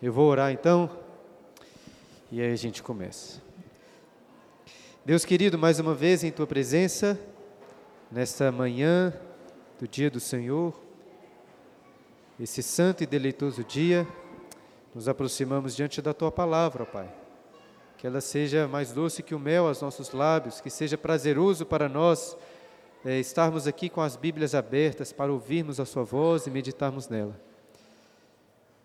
Eu vou orar então e aí a gente começa. Deus querido, mais uma vez em tua presença, nesta manhã do dia do Senhor, esse santo e deleitoso dia, nos aproximamos diante da tua palavra, Pai. Que ela seja mais doce que o mel aos nossos lábios, que seja prazeroso para nós é, estarmos aqui com as Bíblias abertas para ouvirmos a Sua voz e meditarmos nela.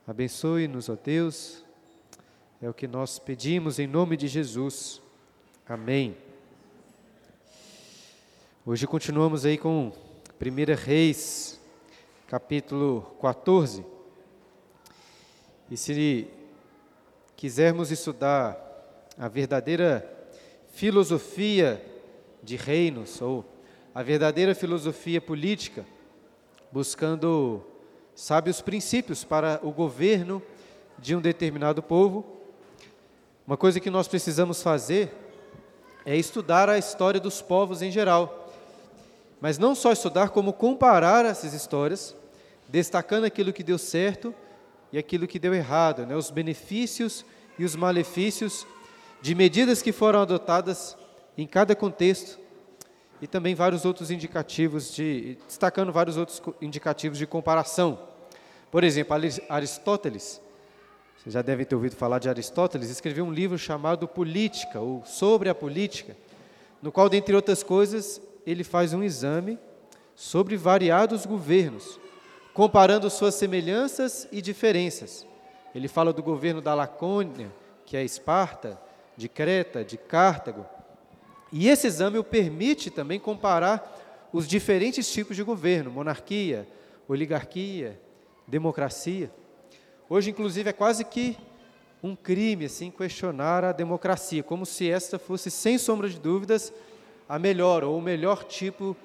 Abençoe-nos, ó Deus, é o que nós pedimos em nome de Jesus. Amém. Hoje continuamos aí com 1 Reis, capítulo 14. E se quisermos estudar a verdadeira filosofia de reinos, ou a verdadeira filosofia política, buscando sabe os princípios para o governo de um determinado povo. Uma coisa que nós precisamos fazer é estudar a história dos povos em geral. Mas não só estudar, como comparar essas histórias, destacando aquilo que deu certo e aquilo que deu errado, né? os benefícios e os malefícios de medidas que foram adotadas em cada contexto e também vários outros indicativos de destacando vários outros indicativos de comparação. Por exemplo, Aristóteles, vocês já devem ter ouvido falar de Aristóteles, escreveu um livro chamado Política, ou Sobre a Política, no qual, dentre outras coisas, ele faz um exame sobre variados governos, comparando suas semelhanças e diferenças. Ele fala do governo da Lacônia, que é Esparta, de Creta, de Cartago, e esse exame o permite também comparar os diferentes tipos de governo: monarquia, oligarquia, democracia. Hoje, inclusive, é quase que um crime assim questionar a democracia, como se esta fosse, sem sombra de dúvidas, a melhor ou o melhor tipo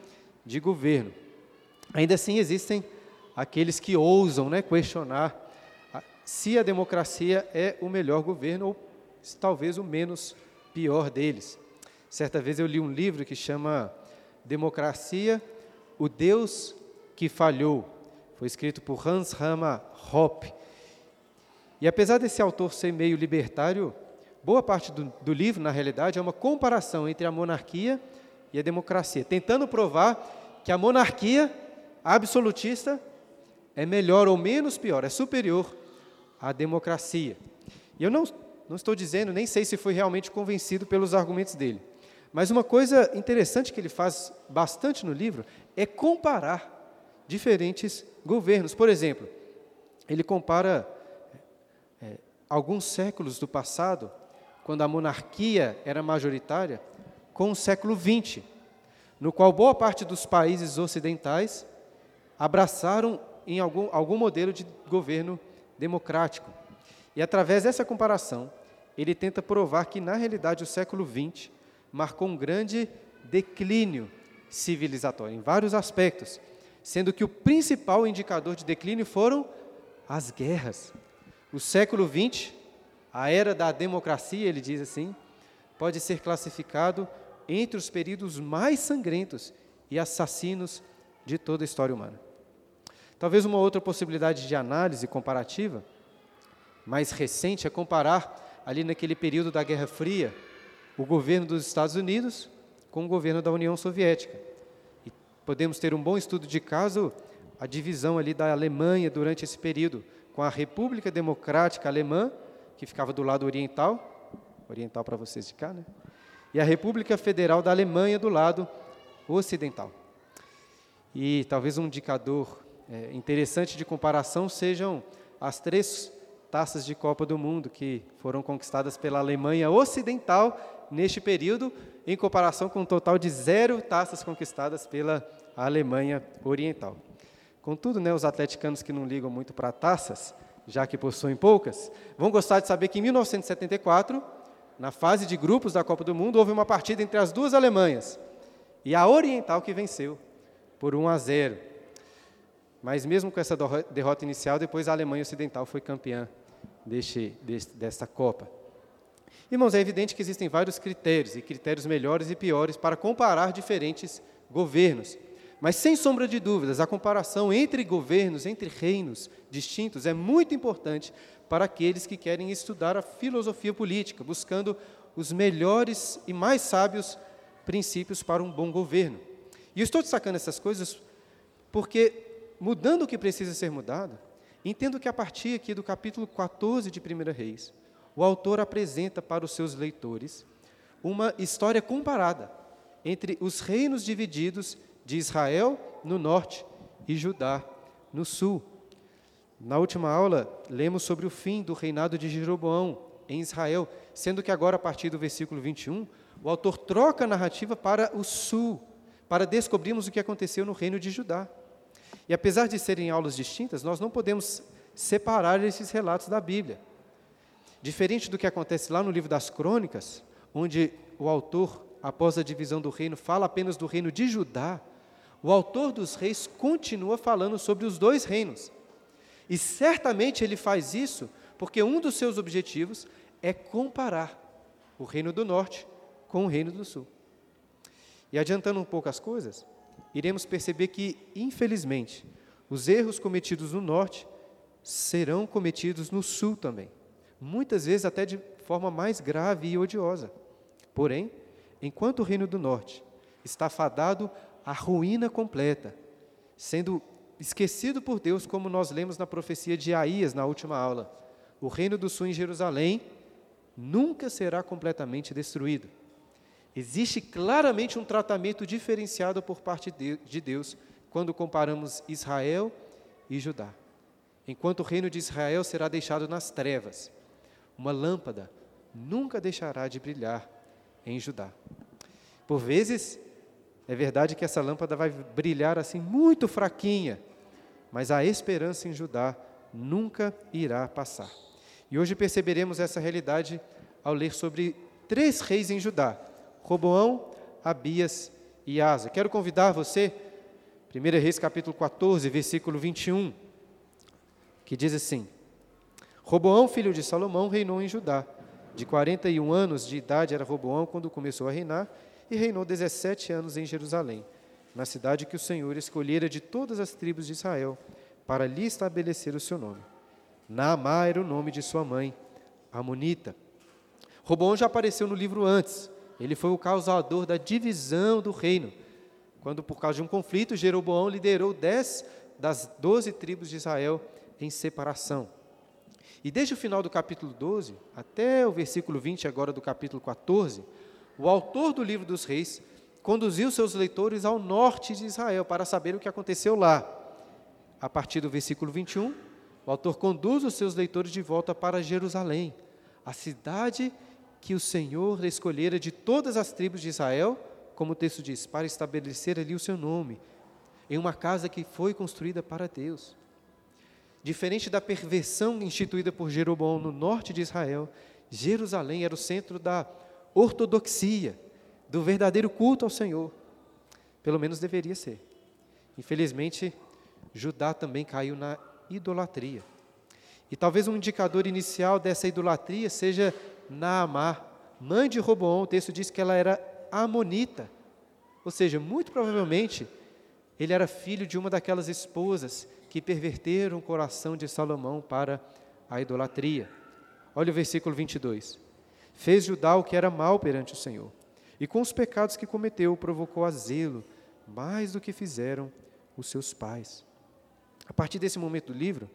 de governo. Ainda assim, existem aqueles que ousam né, questionar se a democracia é o melhor governo ou talvez o menos pior deles. Certa vez eu li um livro que chama Democracia, o Deus que falhou. Foi escrito por Hans Rama Hoppe. E apesar desse autor ser meio libertário, boa parte do, do livro, na realidade, é uma comparação entre a monarquia e a democracia, tentando provar que a monarquia absolutista é melhor ou menos pior, é superior à democracia. E eu não, não estou dizendo, nem sei se fui realmente convencido pelos argumentos dele. Mas uma coisa interessante que ele faz bastante no livro é comparar diferentes governos. Por exemplo, ele compara é, alguns séculos do passado, quando a monarquia era majoritária, com o século XX, no qual boa parte dos países ocidentais abraçaram em algum, algum modelo de governo democrático. E através dessa comparação, ele tenta provar que, na realidade, o século XX marcou um grande declínio civilizatório, em vários aspectos, sendo que o principal indicador de declínio foram as guerras. O século XX, a era da democracia, ele diz assim, pode ser classificado entre os períodos mais sangrentos e assassinos de toda a história humana. Talvez uma outra possibilidade de análise comparativa, mais recente, é comparar ali naquele período da Guerra Fria, o governo dos Estados Unidos com o governo da União Soviética. E podemos ter um bom estudo de caso a divisão ali da Alemanha durante esse período, com a República Democrática Alemã, que ficava do lado oriental, oriental para vocês de cá, né? E a República Federal da Alemanha do lado ocidental. E talvez um indicador é, interessante de comparação sejam as três taças de Copa do Mundo que foram conquistadas pela Alemanha Ocidental neste período, em comparação com um total de zero taças conquistadas pela Alemanha Oriental. Contudo, né, os atleticanos que não ligam muito para taças, já que possuem poucas, vão gostar de saber que em 1974, na fase de grupos da Copa do Mundo, houve uma partida entre as duas Alemanhas e a Oriental que venceu por 1 a 0. Mas mesmo com essa derrota inicial, depois a Alemanha Ocidental foi campeã deste, deste, desta Copa. Irmãos, é evidente que existem vários critérios, e critérios melhores e piores, para comparar diferentes governos. Mas, sem sombra de dúvidas, a comparação entre governos, entre reinos distintos, é muito importante para aqueles que querem estudar a filosofia política, buscando os melhores e mais sábios princípios para um bom governo. E eu estou destacando essas coisas porque, mudando o que precisa ser mudado, entendo que a partir aqui do capítulo 14 de 1 Reis, o autor apresenta para os seus leitores uma história comparada entre os reinos divididos de Israel no norte e Judá no sul. Na última aula, lemos sobre o fim do reinado de Jeroboão em Israel, sendo que agora, a partir do versículo 21, o autor troca a narrativa para o sul, para descobrirmos o que aconteceu no reino de Judá. E apesar de serem aulas distintas, nós não podemos separar esses relatos da Bíblia. Diferente do que acontece lá no livro das Crônicas, onde o autor, após a divisão do reino, fala apenas do reino de Judá, o autor dos reis continua falando sobre os dois reinos. E certamente ele faz isso porque um dos seus objetivos é comparar o reino do norte com o reino do sul. E adiantando um pouco as coisas, iremos perceber que, infelizmente, os erros cometidos no norte serão cometidos no sul também, muitas vezes até de forma mais grave e odiosa. Porém, enquanto o reino do norte está fadado à ruína completa, sendo esquecido por Deus, como nós lemos na profecia de Aías na última aula, o reino do sul em Jerusalém nunca será completamente destruído. Existe claramente um tratamento diferenciado por parte de Deus quando comparamos Israel e Judá. Enquanto o reino de Israel será deixado nas trevas, uma lâmpada nunca deixará de brilhar em Judá. Por vezes, é verdade que essa lâmpada vai brilhar assim muito fraquinha, mas a esperança em Judá nunca irá passar. E hoje perceberemos essa realidade ao ler sobre três reis em Judá: Roboão, Abias e Asa. Quero convidar você, 1 Reis capítulo 14, versículo 21, que diz assim: Roboão, filho de Salomão, reinou em Judá. De 41 anos de idade era Roboão quando começou a reinar, e reinou 17 anos em Jerusalém, na cidade que o Senhor escolhera de todas as tribos de Israel, para lhe estabelecer o seu nome. Naamá era o nome de sua mãe, Amonita. Roboão já apareceu no livro antes, ele foi o causador da divisão do reino, quando, por causa de um conflito, Jeroboão liderou dez das doze tribos de Israel em separação. E desde o final do capítulo 12 até o versículo 20, agora do capítulo 14, o autor do livro dos reis conduziu seus leitores ao norte de Israel para saber o que aconteceu lá. A partir do versículo 21, o autor conduz os seus leitores de volta para Jerusalém, a cidade que o Senhor escolhera de todas as tribos de Israel, como o texto diz, para estabelecer ali o seu nome, em uma casa que foi construída para Deus. Diferente da perversão instituída por Jeroboão no norte de Israel, Jerusalém era o centro da ortodoxia, do verdadeiro culto ao Senhor. Pelo menos deveria ser. Infelizmente, Judá também caiu na idolatria. E talvez um indicador inicial dessa idolatria seja Naamá, mãe de Roboão. O texto diz que ela era amonita. Ou seja, muito provavelmente, ele era filho de uma daquelas esposas que perverteram o coração de Salomão para a idolatria. Olha o versículo 22. Fez Judá o que era mal perante o Senhor, e com os pecados que cometeu provocou a zelo, mais do que fizeram os seus pais. A partir desse momento do livro,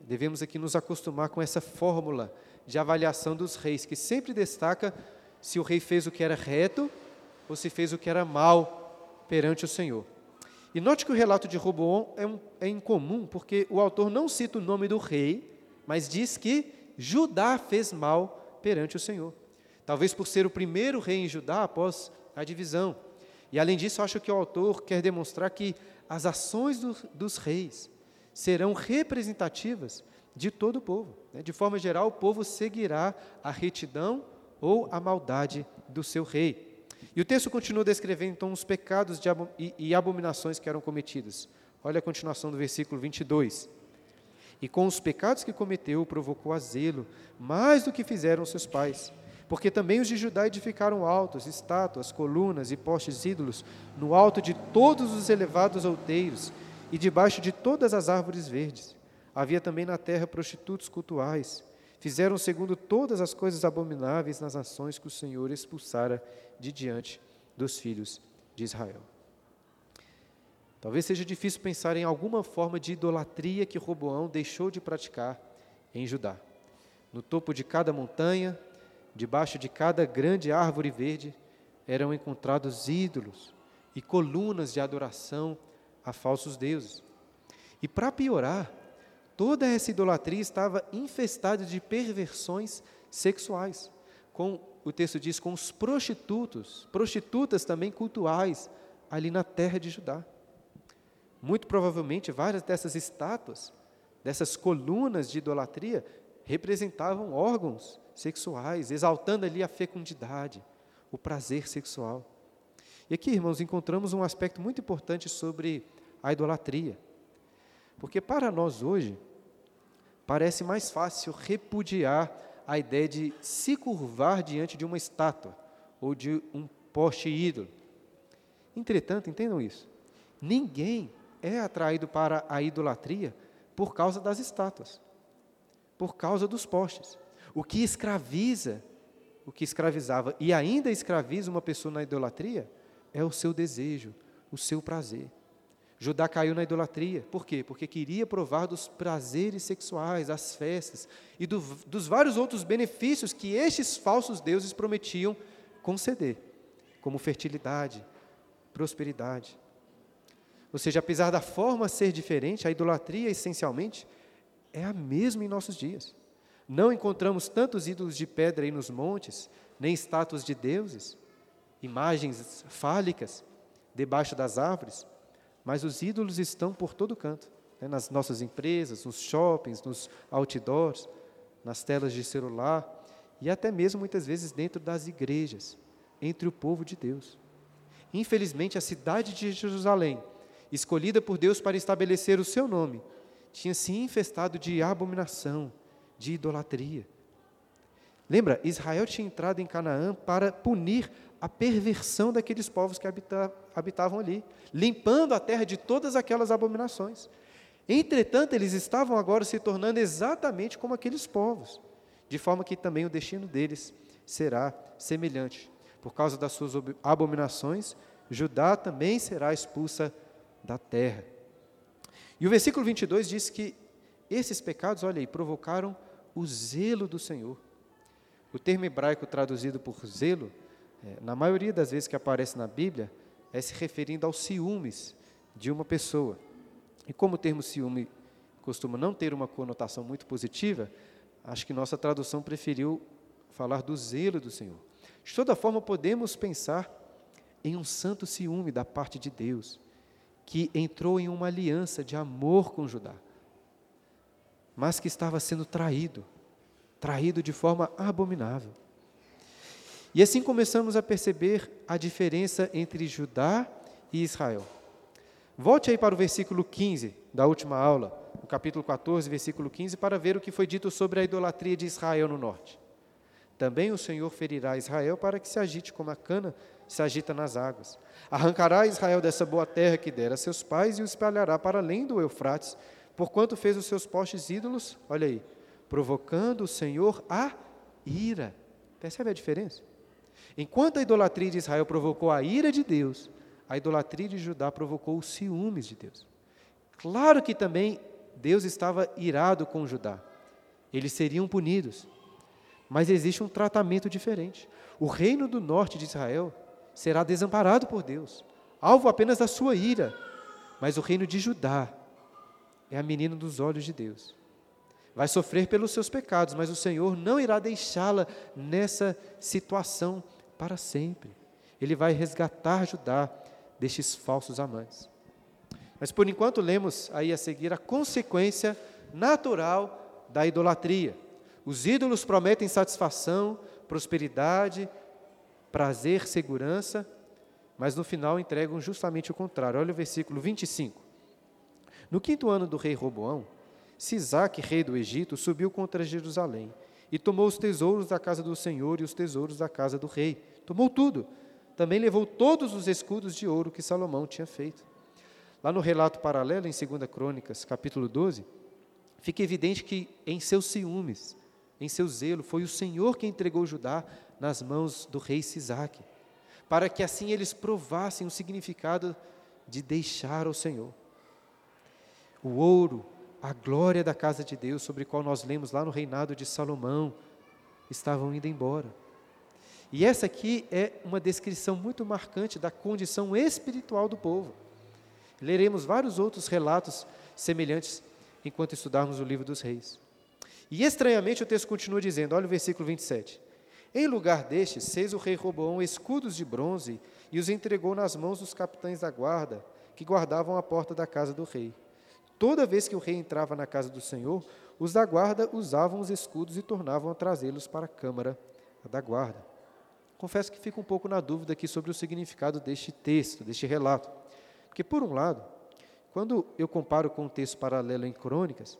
devemos aqui nos acostumar com essa fórmula de avaliação dos reis, que sempre destaca se o rei fez o que era reto ou se fez o que era mal perante o Senhor. E note que o relato de Roboão é, um, é incomum, porque o autor não cita o nome do rei, mas diz que Judá fez mal perante o Senhor. Talvez por ser o primeiro rei em Judá após a divisão. E além disso, acho que o autor quer demonstrar que as ações do, dos reis serão representativas de todo o povo. Né? De forma geral, o povo seguirá a retidão ou a maldade do seu rei. E o texto continua descrevendo então os pecados e, abominações que eram cometidos. Olha a continuação do versículo 22. E com os pecados que cometeu, provocou a zelo, mais do que fizeram seus pais. Porque também os de Judá edificaram altos, estátuas, colunas e postes ídolos, no alto de todos os elevados outeiros e debaixo de todas as árvores verdes. Havia também na terra prostitutos cultuais, Fizeram segundo todas as coisas abomináveis nas nações que o Senhor expulsara de diante dos filhos de Israel. Talvez seja difícil pensar em alguma forma de idolatria que Roboão deixou de praticar em Judá. No topo de cada montanha, debaixo de cada grande árvore verde, eram encontrados ídolos e colunas de adoração a falsos deuses. E para piorar, toda essa idolatria estava infestada de perversões sexuais. Com o texto diz com os prostitutos, prostitutas também cultuais ali na terra de Judá. Muito provavelmente várias dessas estátuas, dessas colunas de idolatria, representavam órgãos sexuais, exaltando ali a fecundidade, o prazer sexual. E aqui, irmãos, encontramos um aspecto muito importante sobre a idolatria. Porque para nós hoje, parece mais fácil repudiar a ideia de se curvar diante de uma estátua ou de um poste ídolo. Entretanto, entendam isso: ninguém é atraído para a idolatria por causa das estátuas, por causa dos postes. O que escraviza, o que escravizava e ainda escraviza uma pessoa na idolatria é o seu desejo, o seu prazer. Judá caiu na idolatria. Por quê? Porque queria provar dos prazeres sexuais, das festas e do, dos vários outros benefícios que estes falsos deuses prometiam conceder, como fertilidade, prosperidade. Ou seja, apesar da forma ser diferente, a idolatria essencialmente é a mesma em nossos dias. Não encontramos tantos ídolos de pedra aí nos montes, nem estátuas de deuses, imagens fálicas debaixo das árvores, mas os ídolos estão por todo canto, né, nas nossas empresas, nos shoppings, nos outdoors, nas telas de celular e até mesmo muitas vezes dentro das igrejas, entre o povo de Deus. Infelizmente, a cidade de Jerusalém, escolhida por Deus para estabelecer o seu nome, tinha se infestado de abominação, de idolatria. Lembra, Israel tinha entrado em Canaã para punir a perversão daqueles povos que habita, habitavam ali, limpando a terra de todas aquelas abominações. Entretanto, eles estavam agora se tornando exatamente como aqueles povos, de forma que também o destino deles será semelhante. Por causa das suas abominações, Judá também será expulsa da terra. E o versículo 22 diz que esses pecados, olha aí, provocaram o zelo do Senhor. O termo hebraico traduzido por zelo é, na maioria das vezes que aparece na Bíblia, é se referindo aos ciúmes de uma pessoa. E como o termo ciúme costuma não ter uma conotação muito positiva, acho que nossa tradução preferiu falar do zelo do Senhor. De toda forma, podemos pensar em um santo ciúme da parte de Deus, que entrou em uma aliança de amor com Judá, mas que estava sendo traído, traído de forma abominável. E assim começamos a perceber a diferença entre Judá e Israel. Volte aí para o versículo 15 da última aula, no capítulo 14, versículo 15, para ver o que foi dito sobre a idolatria de Israel no norte. Também o Senhor ferirá Israel para que se agite como a cana se agita nas águas. Arrancará Israel dessa boa terra que dera a seus pais e o espalhará para além do Eufrates, porquanto fez os seus postes ídolos, olha aí, provocando o Senhor a ira. Percebe a diferença? Enquanto a idolatria de Israel provocou a ira de Deus, a idolatria de Judá provocou os ciúmes de Deus. Claro que também Deus estava irado com Judá. Eles seriam punidos. Mas existe um tratamento diferente. O reino do norte de Israel será desamparado por Deus, alvo apenas da sua ira. Mas o reino de Judá é a menina dos olhos de Deus. Vai sofrer pelos seus pecados, mas o Senhor não irá deixá-la nessa situação para sempre. Ele vai resgatar Judá destes falsos amantes. Mas por enquanto lemos aí a seguir a consequência natural da idolatria. Os ídolos prometem satisfação, prosperidade, prazer, segurança, mas no final entregam justamente o contrário. Olha o versículo 25. No quinto ano do rei Roboão, Sisaque, rei do Egito, subiu contra Jerusalém e tomou os tesouros da casa do Senhor e os tesouros da casa do rei. Tomou tudo. Também levou todos os escudos de ouro que Salomão tinha feito. Lá no relato paralelo, em 2 Crônicas, capítulo 12, fica evidente que em seus ciúmes, em seu zelo, foi o Senhor que entregou Judá nas mãos do rei Sisaque, para que assim eles provassem o significado de deixar o Senhor. O ouro, a glória da casa de Deus, sobre o qual nós lemos lá no reinado de Salomão, estavam indo embora. E essa aqui é uma descrição muito marcante da condição espiritual do povo. Leremos vários outros relatos semelhantes enquanto estudarmos o livro dos reis. E estranhamente o texto continua dizendo, olha o versículo 27. Em lugar destes, fez o rei Roboão escudos de bronze e os entregou nas mãos dos capitães da guarda, que guardavam a porta da casa do rei. Toda vez que o rei entrava na casa do Senhor, os da guarda usavam os escudos e tornavam a trazê-los para a câmara da guarda. Confesso que fico um pouco na dúvida aqui sobre o significado deste texto, deste relato. Porque, por um lado, quando eu comparo com o texto paralelo em Crônicas,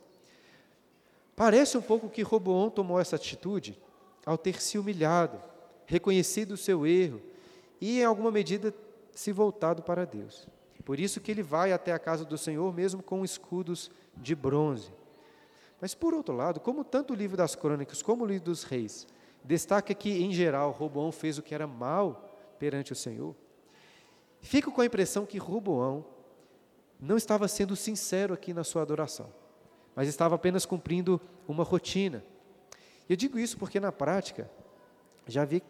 parece um pouco que Roboão tomou essa atitude ao ter se humilhado, reconhecido o seu erro e, em alguma medida, se voltado para Deus. Por isso que ele vai até a casa do Senhor, mesmo com escudos de bronze. Mas, por outro lado, como tanto o livro das crônicas como o livro dos reis destaca que, em geral, Roboão fez o que era mal perante o Senhor, fico com a impressão que Roboão não estava sendo sincero aqui na sua adoração, mas estava apenas cumprindo uma rotina. Eu digo isso porque, na prática, já vi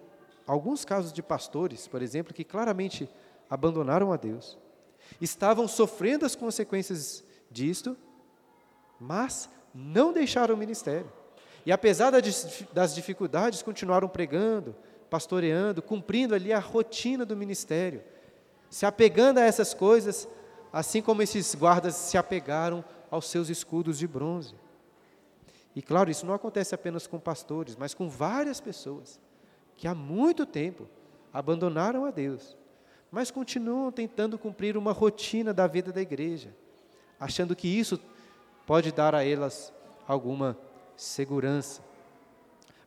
alguns casos de pastores, por exemplo, que claramente abandonaram a Deus, estavam sofrendo as consequências disto, mas não deixaram o ministério. E apesar das dificuldades, continuaram pregando, pastoreando, cumprindo ali a rotina do ministério, se apegando a essas coisas, assim como esses guardas se apegaram aos seus escudos de bronze. E claro, isso não acontece apenas com pastores, mas com várias pessoas que há muito tempo abandonaram a Deus, mas continuam tentando cumprir uma rotina da vida da igreja, achando que isso pode dar a elas alguma segurança.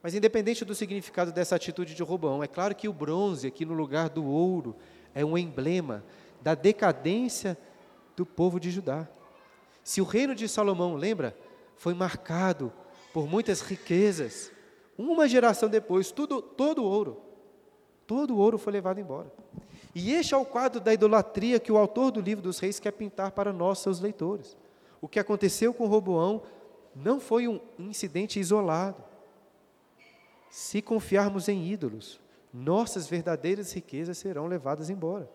Mas independente do significado dessa atitude de Robão, é claro que o bronze aqui no lugar do ouro é um emblema da decadência do povo de Judá. Se o reino de Salomão, lembra, foi marcado por muitas riquezas, uma geração depois, tudo, todo o ouro, todo o ouro foi levado embora. E este é o quadro da idolatria que o autor do livro dos reis quer pintar para nós, seus leitores. O que aconteceu com Roboão não foi um incidente isolado. Se confiarmos em ídolos, nossas verdadeiras riquezas serão levadas embora.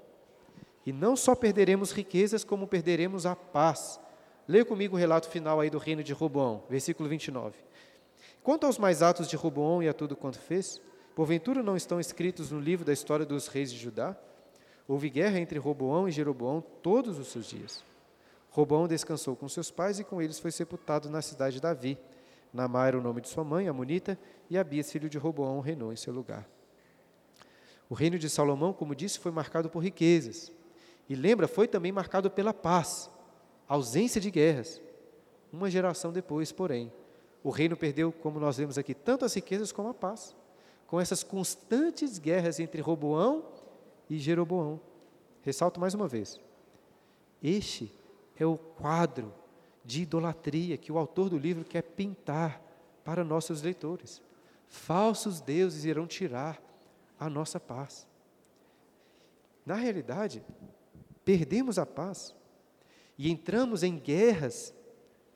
E não só perderemos riquezas, como perderemos a paz. Leia comigo o relato final aí do reino de Roboão, versículo 29. Quanto aos mais atos de Roboão e a tudo quanto fez, porventura não estão escritos no livro da história dos reis de Judá? Houve guerra entre Roboão e Jeroboão todos os seus dias. Roboão descansou com seus pais e com eles foi sepultado na cidade de Davi. Namá era o nome de sua mãe, Amonita, e Abias, filho de Roboão, reinou em seu lugar. O reino de Salomão, como disse, foi marcado por riquezas. E lembra, foi também marcado pela paz, ausência de guerras. Uma geração depois, porém, o reino perdeu, como nós vemos aqui, tanto as riquezas como a paz, com essas constantes guerras entre Roboão e Jeroboão. Ressalto mais uma vez: este é o quadro de idolatria que o autor do livro quer pintar para nossos leitores. Falsos deuses irão tirar a nossa paz. Na realidade, perdemos a paz e entramos em guerras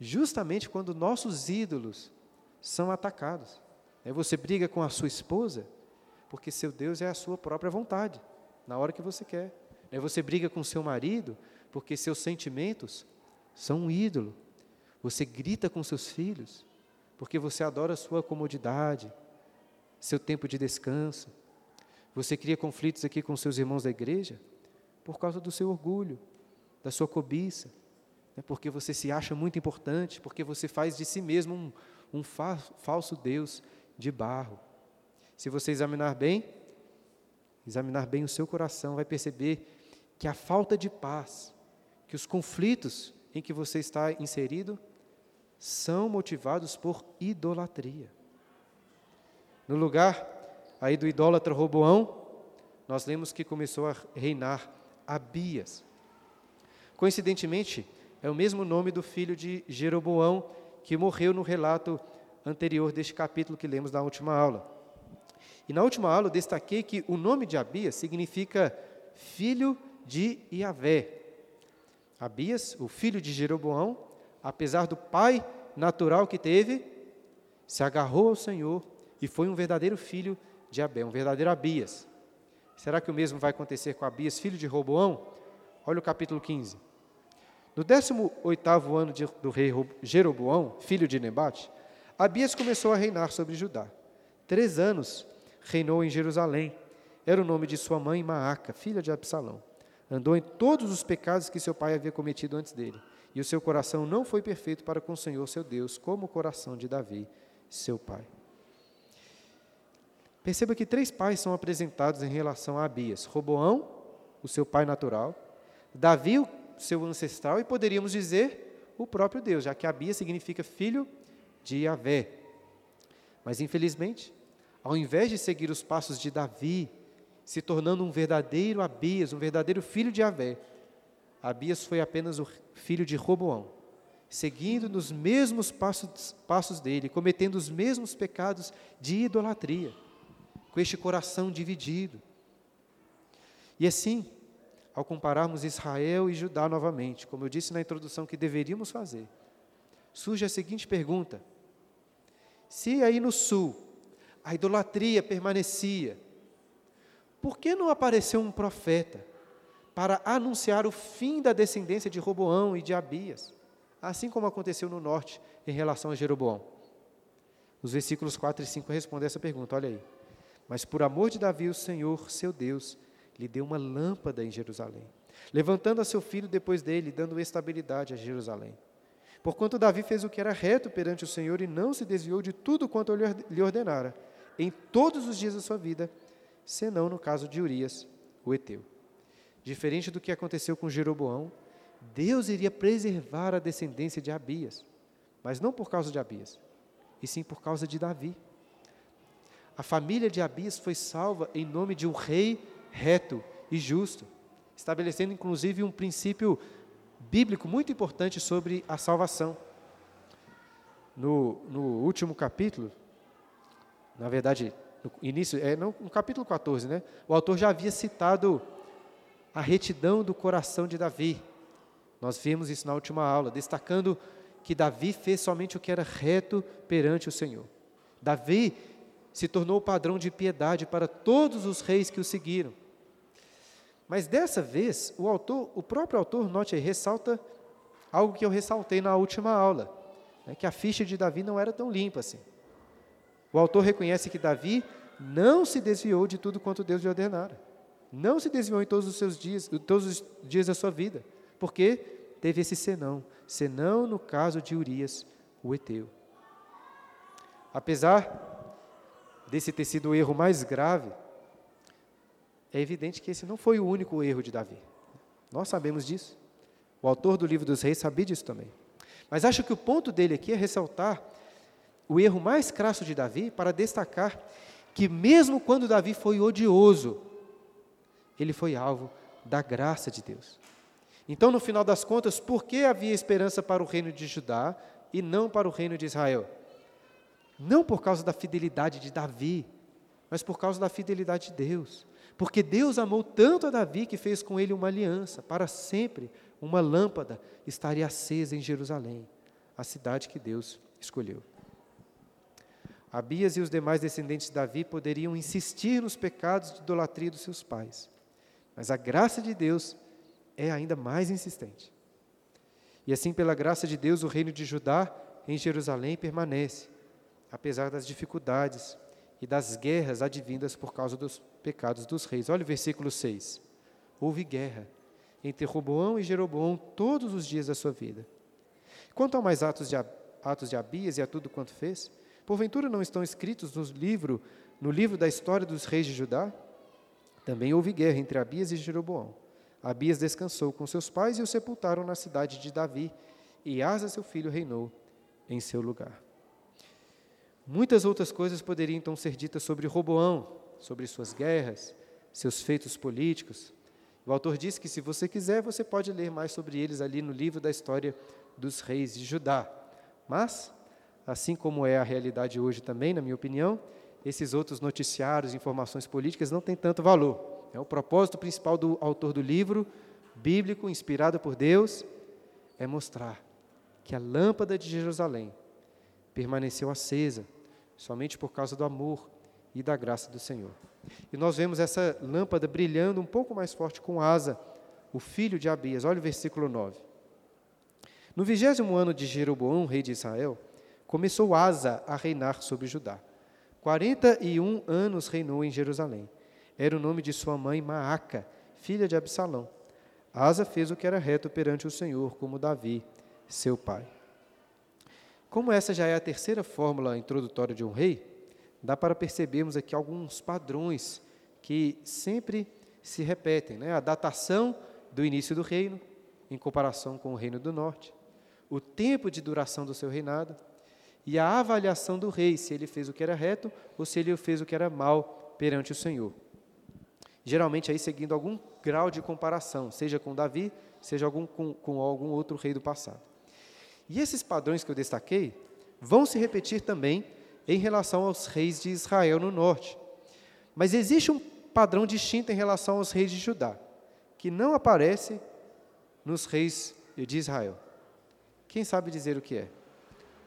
justamente quando nossos ídolos são atacados. Você briga com a sua esposa porque seu Deus é a sua própria vontade, na hora que você quer. Você briga com seu marido porque seus sentimentos são um ídolo. Você grita com seus filhos, porque você adora sua comodidade, seu tempo de descanso. Você cria conflitos aqui com seus irmãos da igreja por causa do seu orgulho, da sua cobiça, né? porque você se acha muito importante, porque você faz de si mesmo um, um fa falso Deus de barro. Se você examinar bem, examinar bem o seu coração, vai perceber que a falta de paz que os conflitos em que você está inserido são motivados por idolatria. No lugar aí do idólatra Roboão, nós lemos que começou a reinar Abias. Coincidentemente, é o mesmo nome do filho de Jeroboão que morreu no relato anterior deste capítulo que lemos na última aula. E na última aula eu destaquei que o nome de Abias significa filho de Iavé. Abias, o filho de Jeroboão, apesar do pai natural que teve, se agarrou ao Senhor e foi um verdadeiro filho de Abé, um verdadeiro Abias. Será que o mesmo vai acontecer com Abias, filho de Roboão? Olha o capítulo 15. No 18º ano de, do rei Jeroboão, filho de Nebate, Abias começou a reinar sobre Judá. Três anos reinou em Jerusalém. Era o nome de sua mãe Maaca, filha de Absalão. Andou em todos os pecados que seu pai havia cometido antes dele. E o seu coração não foi perfeito para com o Senhor seu Deus, como o coração de Davi, seu pai. Perceba que três pais são apresentados em relação a Abias: Roboão, o seu pai natural, Davi, o seu ancestral, e poderíamos dizer o próprio Deus, já que Abias significa filho de Yahvé. Mas infelizmente, ao invés de seguir os passos de Davi, se tornando um verdadeiro Abias, um verdadeiro filho de Avé, Abias foi apenas o filho de Roboão, seguindo nos mesmos passos, passos dele, cometendo os mesmos pecados de idolatria, com este coração dividido. E assim, ao compararmos Israel e Judá novamente, como eu disse na introdução que deveríamos fazer, surge a seguinte pergunta: se aí no sul a idolatria permanecia. Por que não apareceu um profeta para anunciar o fim da descendência de Roboão e de Abias, assim como aconteceu no norte em relação a Jeroboão? Os versículos 4 e 5 respondem essa pergunta, olha aí. Mas por amor de Davi, o Senhor, seu Deus, lhe deu uma lâmpada em Jerusalém, levantando a seu filho depois dele, dando estabilidade a Jerusalém. Porquanto Davi fez o que era reto perante o Senhor e não se desviou de tudo quanto lhe ordenara, em todos os dias da sua vida, senão no caso de Urias, o Eteu. Diferente do que aconteceu com Jeroboão, Deus iria preservar a descendência de Abias, mas não por causa de Abias, e sim por causa de Davi. A família de Abias foi salva em nome de um rei reto e justo, estabelecendo inclusive um princípio bíblico muito importante sobre a salvação. No, no último capítulo, na verdade, no início, é no, no capítulo 14, né? O autor já havia citado a retidão do coração de Davi. Nós vimos isso na última aula, destacando que Davi fez somente o que era reto perante o Senhor. Davi se tornou o padrão de piedade para todos os reis que o seguiram. Mas dessa vez, o autor, o próprio autor, note aí, ressalta algo que eu ressaltei na última aula, né, que a ficha de Davi não era tão limpa assim. O autor reconhece que Davi não se desviou de tudo quanto Deus lhe ordenara. Não se desviou em todos os seus dias, todos os dias da sua vida, porque teve esse senão, senão no caso de Urias, o Eteu. Apesar desse ter sido o erro mais grave, é evidente que esse não foi o único erro de Davi. Nós sabemos disso. O autor do livro dos reis sabia disso também. Mas acho que o ponto dele aqui é ressaltar o erro mais crasso de Davi para destacar que, mesmo quando Davi foi odioso, ele foi alvo da graça de Deus. Então, no final das contas, por que havia esperança para o reino de Judá e não para o reino de Israel? Não por causa da fidelidade de Davi, mas por causa da fidelidade de Deus. Porque Deus amou tanto a Davi que fez com ele uma aliança, para sempre uma lâmpada estaria acesa em Jerusalém, a cidade que Deus escolheu. Abias e os demais descendentes de Davi poderiam insistir nos pecados de idolatria dos seus pais, mas a graça de Deus é ainda mais insistente. E assim, pela graça de Deus, o reino de Judá em Jerusalém permanece, apesar das dificuldades e das guerras advindas por causa dos pecados dos reis. Olha o versículo 6. Houve guerra entre Roboão e Jeroboão todos os dias da sua vida. Quanto ao mais atos de, atos de Abias e a tudo quanto fez, Porventura não estão escritos no livro, no livro da história dos reis de Judá? Também houve guerra entre Abias e Jeroboão. Abias descansou com seus pais e o sepultaram na cidade de Davi, e Asa, seu filho, reinou em seu lugar. Muitas outras coisas poderiam então ser ditas sobre Roboão, sobre suas guerras, seus feitos políticos. O autor diz que, se você quiser, você pode ler mais sobre eles ali no livro da história dos reis de Judá. Mas assim como é a realidade hoje também, na minha opinião, esses outros noticiários, informações políticas não têm tanto valor. É o propósito principal do autor do livro bíblico, inspirado por Deus, é mostrar que a lâmpada de Jerusalém permaneceu acesa somente por causa do amor e da graça do Senhor. E nós vemos essa lâmpada brilhando um pouco mais forte com Asa, o filho de Abias. Olha o versículo 9. No vigésimo ano de Jeroboão, rei de Israel, começou Asa a reinar sobre Judá. Quarenta e um anos reinou em Jerusalém. Era o nome de sua mãe Maaca, filha de Absalão. Asa fez o que era reto perante o Senhor, como Davi, seu pai. Como essa já é a terceira fórmula introdutória de um rei, dá para percebermos aqui alguns padrões que sempre se repetem. Né? A datação do início do reino, em comparação com o reino do norte, o tempo de duração do seu reinado e a avaliação do rei, se ele fez o que era reto ou se ele fez o que era mal perante o Senhor. Geralmente aí seguindo algum grau de comparação, seja com Davi, seja algum, com, com algum outro rei do passado. E esses padrões que eu destaquei vão se repetir também em relação aos reis de Israel no norte. Mas existe um padrão distinto em relação aos reis de Judá, que não aparece nos reis de Israel. Quem sabe dizer o que é?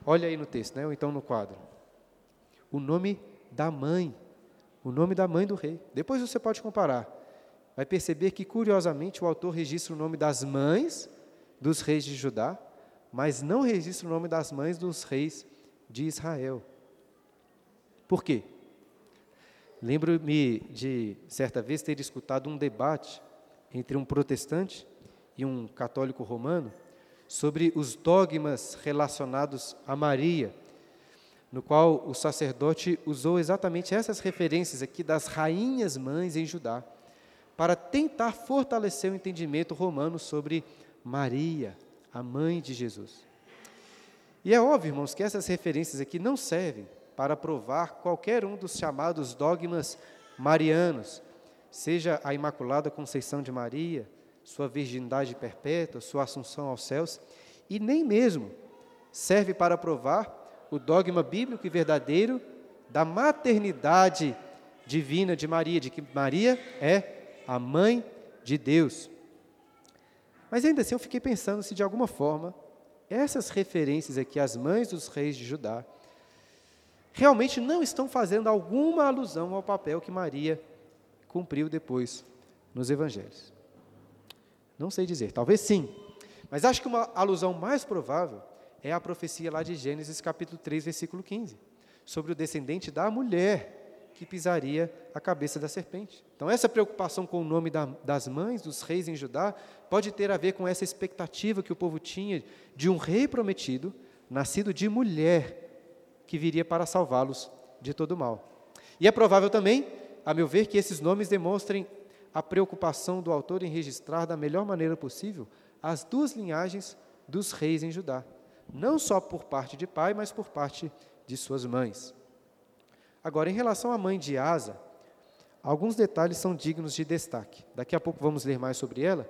Olha aí no texto, né? ou então no quadro. O nome da mãe. O nome da mãe do rei. Depois você pode comparar. Vai perceber que, curiosamente, o autor registra o nome das mães dos reis de Judá mas não registra o nome das mães dos reis de Israel. Por quê? Lembro-me de, certa vez, ter escutado um debate entre um protestante e um católico romano sobre os dogmas relacionados a Maria, no qual o sacerdote usou exatamente essas referências aqui das rainhas mães em Judá, para tentar fortalecer o entendimento romano sobre Maria, a mãe de Jesus. E é óbvio, irmãos, que essas referências aqui não servem para provar qualquer um dos chamados dogmas marianos, seja a Imaculada Conceição de Maria, sua virgindade perpétua, sua assunção aos céus, e nem mesmo serve para provar o dogma bíblico e verdadeiro da maternidade divina de Maria, de que Maria é a mãe de Deus. Mas ainda assim eu fiquei pensando se de alguma forma essas referências aqui às mães dos reis de Judá realmente não estão fazendo alguma alusão ao papel que Maria cumpriu depois nos evangelhos. Não sei dizer, talvez sim, mas acho que uma alusão mais provável é a profecia lá de Gênesis capítulo 3, versículo 15, sobre o descendente da mulher que pisaria a cabeça da serpente. Então, essa preocupação com o nome da, das mães, dos reis em Judá, pode ter a ver com essa expectativa que o povo tinha de um rei prometido, nascido de mulher, que viria para salvá-los de todo mal. E é provável também, a meu ver, que esses nomes demonstrem a preocupação do autor em registrar da melhor maneira possível as duas linhagens dos reis em Judá, não só por parte de pai, mas por parte de suas mães. Agora, em relação à mãe de Asa, alguns detalhes são dignos de destaque. Daqui a pouco vamos ler mais sobre ela.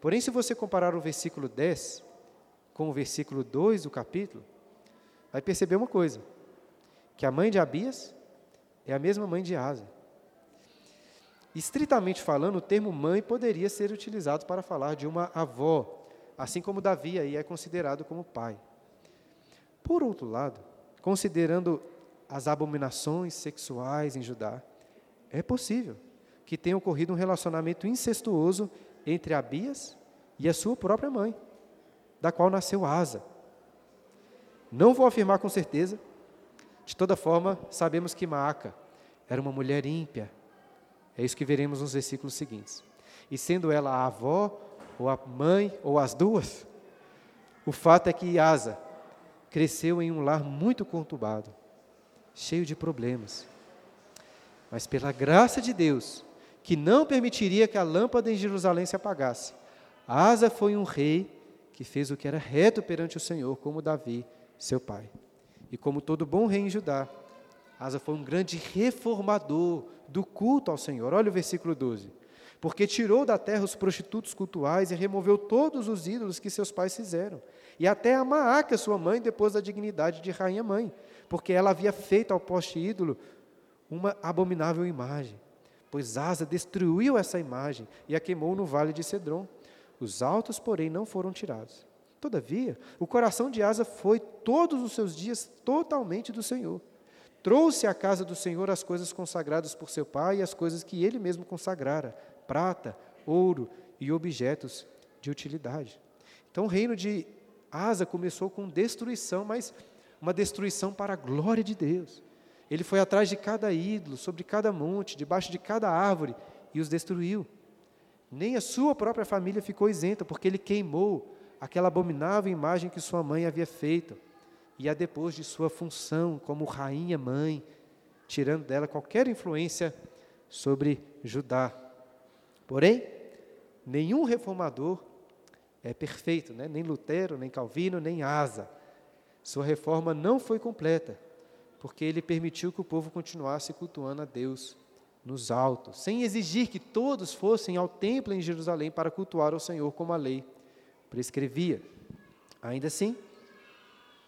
Porém, se você comparar o versículo 10 com o versículo 2 do capítulo, vai perceber uma coisa: que a mãe de Abias é a mesma mãe de Asa. Estritamente falando, o termo mãe poderia ser utilizado para falar de uma avó, assim como Davi aí é considerado como pai. Por outro lado, considerando as abominações sexuais em Judá. É possível que tenha ocorrido um relacionamento incestuoso entre Abias e a sua própria mãe, da qual nasceu Asa. Não vou afirmar com certeza, de toda forma, sabemos que Maaca era uma mulher ímpia. É isso que veremos nos versículos seguintes. E sendo ela a avó, ou a mãe, ou as duas, o fato é que Asa cresceu em um lar muito conturbado cheio de problemas. Mas pela graça de Deus, que não permitiria que a lâmpada em Jerusalém se apagasse, Asa foi um rei que fez o que era reto perante o Senhor, como Davi, seu pai. E como todo bom rei em Judá, Asa foi um grande reformador do culto ao Senhor. Olha o versículo 12. porque tirou da terra os prostitutos cultuais e removeu todos os ídolos que seus pais fizeram. E até a Maaca, sua mãe, depois da dignidade de rainha-mãe, porque ela havia feito ao poste ídolo uma abominável imagem. Pois Asa destruiu essa imagem e a queimou no vale de Cedron. Os altos, porém, não foram tirados. Todavia, o coração de Asa foi todos os seus dias totalmente do Senhor. Trouxe à casa do Senhor as coisas consagradas por seu pai e as coisas que ele mesmo consagrara: prata, ouro e objetos de utilidade. Então, o reino de Asa começou com destruição, mas uma destruição para a glória de Deus. Ele foi atrás de cada ídolo, sobre cada monte, debaixo de cada árvore e os destruiu. Nem a sua própria família ficou isenta, porque ele queimou aquela abominável imagem que sua mãe havia feito e a depois de sua função como rainha mãe, tirando dela qualquer influência sobre Judá. Porém, nenhum reformador é perfeito, né? nem Lutero, nem Calvino, nem Asa. Sua reforma não foi completa, porque ele permitiu que o povo continuasse cultuando a Deus nos altos, sem exigir que todos fossem ao templo em Jerusalém para cultuar ao Senhor como a lei prescrevia. Ainda assim,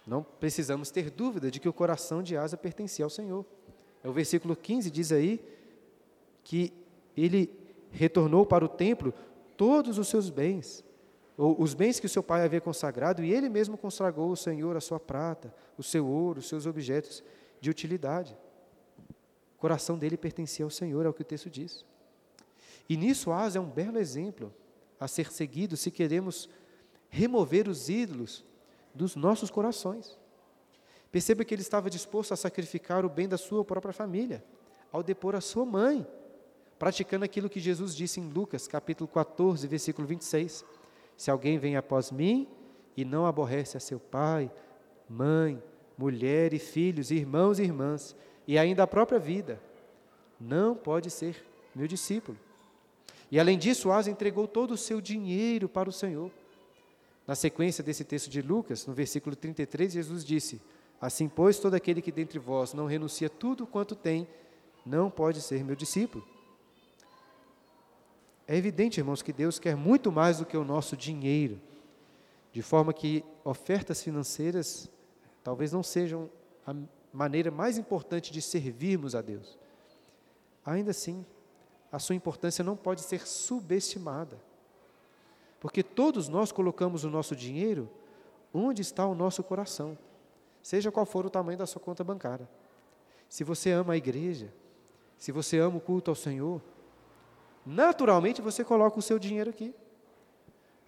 não precisamos ter dúvida de que o coração de Asa pertencia ao Senhor. É o versículo 15 diz aí que ele retornou para o templo todos os seus bens, os bens que o seu pai havia consagrado, e ele mesmo consagrou ao Senhor a sua prata, o seu ouro, os seus objetos de utilidade. O coração dele pertencia ao Senhor, é o que o texto diz. E nisso Asa é um belo exemplo a ser seguido se queremos remover os ídolos dos nossos corações. Perceba que ele estava disposto a sacrificar o bem da sua própria família, ao depor a sua mãe, praticando aquilo que Jesus disse em Lucas, capítulo 14, versículo 26. Se alguém vem após mim e não aborrece a seu pai, mãe, mulher e filhos, irmãos e irmãs, e ainda a própria vida, não pode ser meu discípulo. E além disso, Asa entregou todo o seu dinheiro para o Senhor. Na sequência desse texto de Lucas, no versículo 33, Jesus disse: Assim, pois, todo aquele que dentre vós não renuncia tudo quanto tem, não pode ser meu discípulo. É evidente, irmãos, que Deus quer muito mais do que o nosso dinheiro, de forma que ofertas financeiras talvez não sejam a maneira mais importante de servirmos a Deus. Ainda assim, a sua importância não pode ser subestimada. Porque todos nós colocamos o nosso dinheiro onde está o nosso coração, seja qual for o tamanho da sua conta bancária. Se você ama a igreja, se você ama o culto ao Senhor, naturalmente você coloca o seu dinheiro aqui.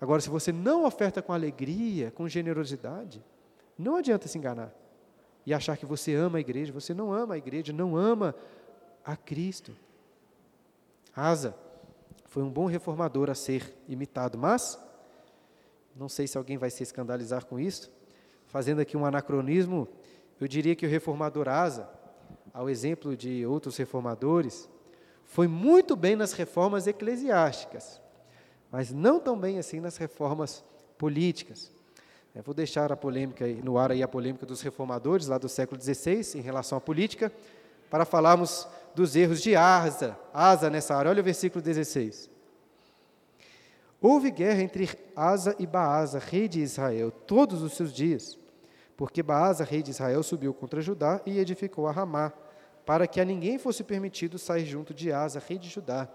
Agora, se você não oferta com alegria, com generosidade, não adianta se enganar e achar que você ama a igreja. Você não ama a igreja, não ama a Cristo. Asa foi um bom reformador a ser imitado, mas não sei se alguém vai se escandalizar com isso. Fazendo aqui um anacronismo, eu diria que o reformador Asa, ao exemplo de outros reformadores, foi muito bem nas reformas eclesiásticas, mas não tão bem assim nas reformas políticas. Eu vou deixar a polêmica no ar aí a polêmica dos reformadores lá do século XVI em relação à política, para falarmos dos erros de Asa, Asa nessa área. Olha o versículo 16. Houve guerra entre Asa e Baasa, rei de Israel, todos os seus dias, porque Baasa, rei de Israel, subiu contra Judá e edificou a Ramá, para que a ninguém fosse permitido sair junto de Asa, rei de Judá,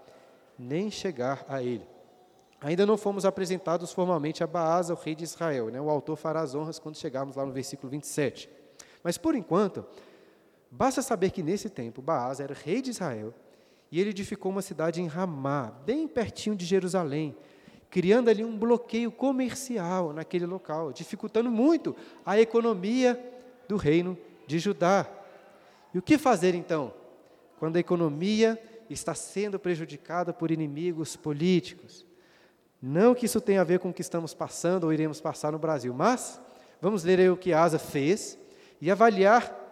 nem chegar a ele. Ainda não fomos apresentados formalmente a Baasa, o rei de Israel. Né? O autor fará as honras quando chegarmos lá no versículo 27. Mas, por enquanto, Basta saber que nesse tempo Baasa era rei de Israel e ele edificou uma cidade em Ramá, bem pertinho de Jerusalém, criando ali um bloqueio comercial naquele local, dificultando muito a economia do reino de Judá. E o que fazer então, quando a economia está sendo prejudicada por inimigos políticos? Não que isso tenha a ver com o que estamos passando ou iremos passar no Brasil, mas vamos ler aí o que Asa fez e avaliar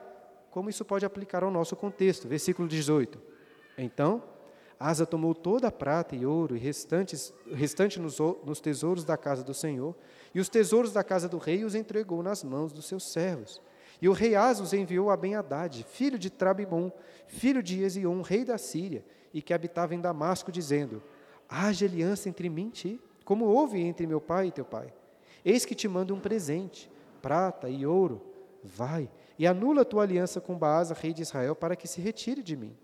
como isso pode aplicar ao nosso contexto. Versículo 18. Então, Asa tomou toda a prata e ouro e restantes, restante nos, nos tesouros da casa do Senhor, e os tesouros da casa do rei os entregou nas mãos dos seus servos. E o rei Asa os enviou a Ben-Hadad, filho de Trabimon, filho de Ezion, rei da Síria, e que habitava em Damasco, dizendo: haja aliança entre mim e ti, como houve entre meu pai e teu pai. Eis que te mando um presente, prata e ouro. Vai e anula a tua aliança com Baasa, rei de Israel, para que se retire de mim.